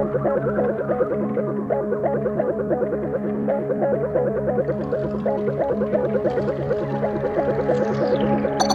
Thank you.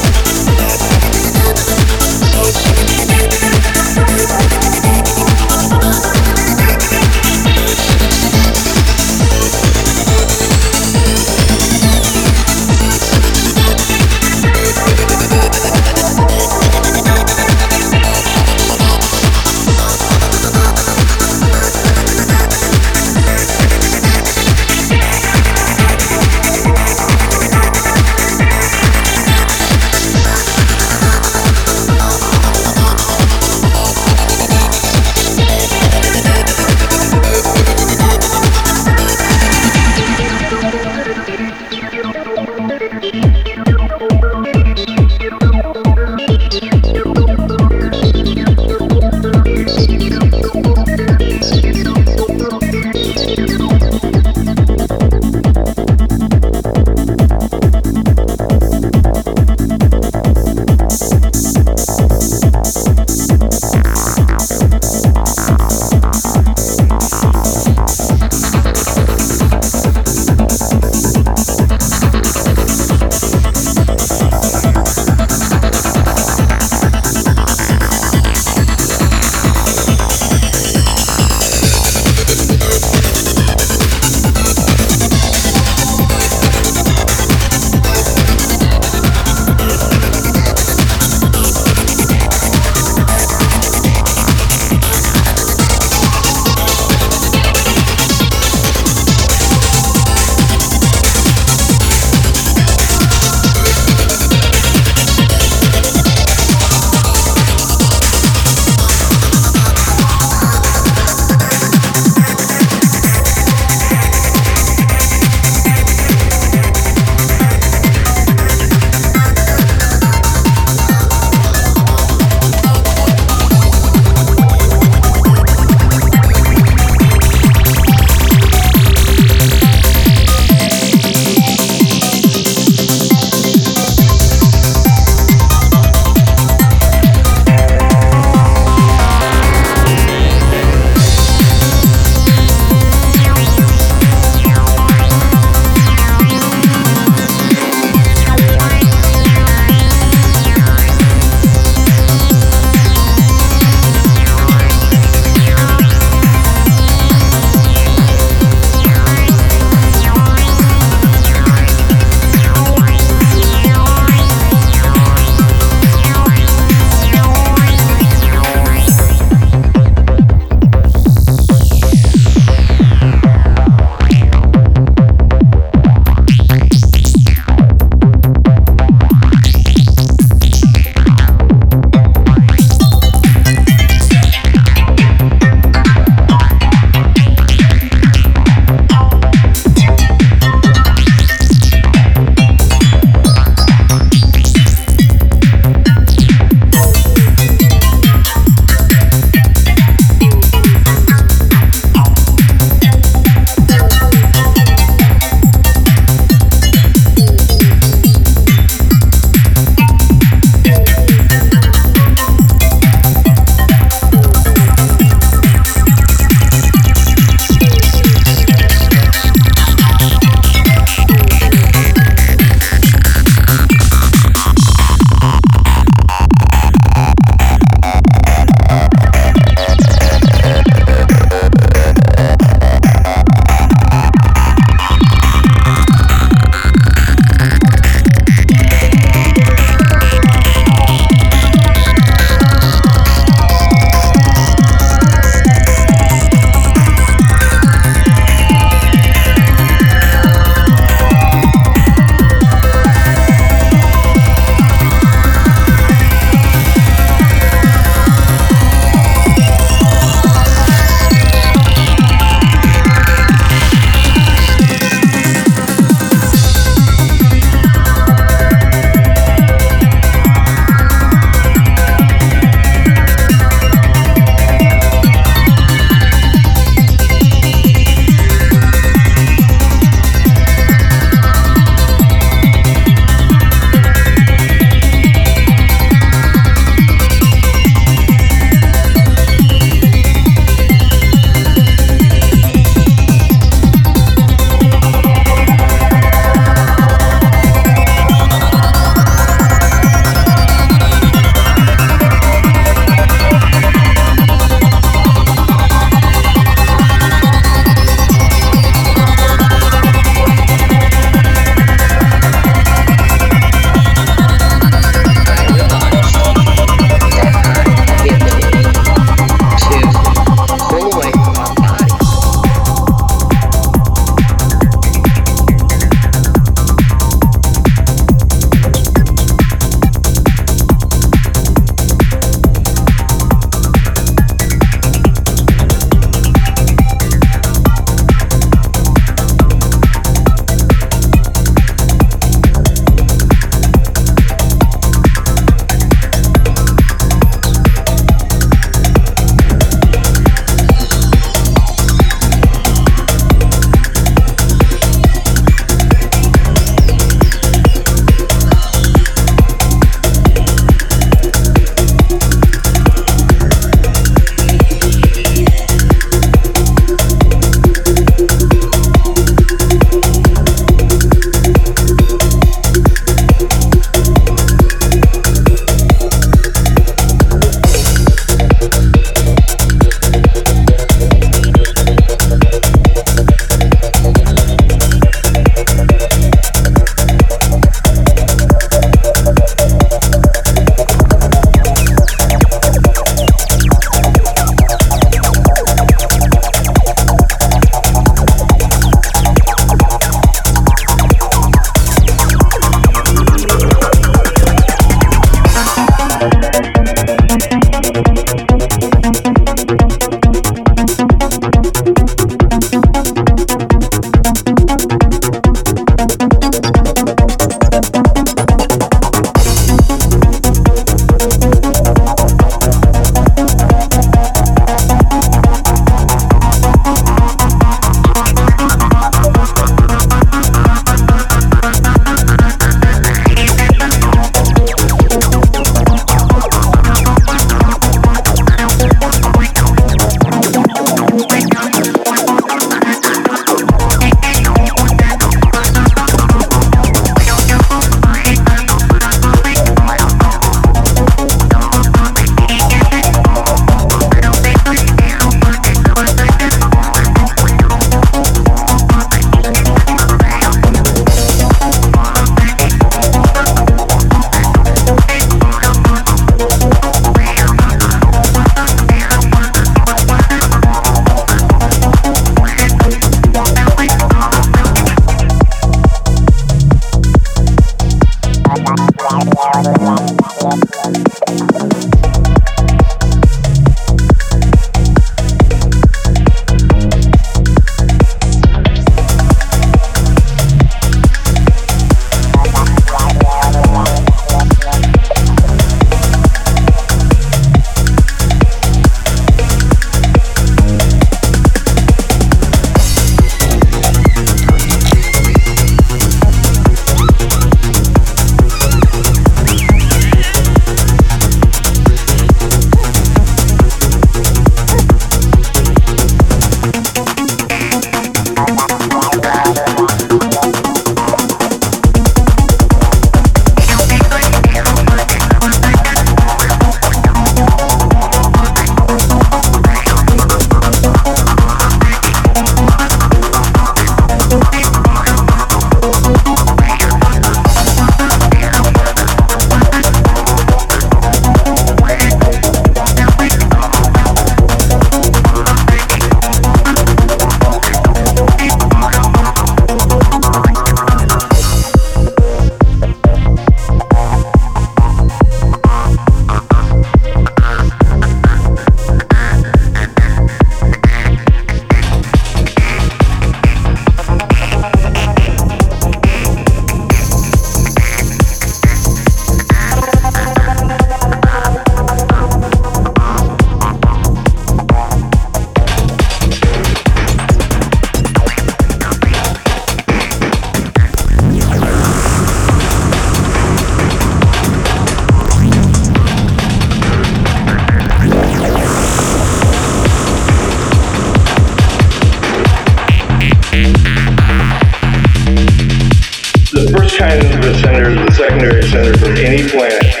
the centers, the secondary centers of any planet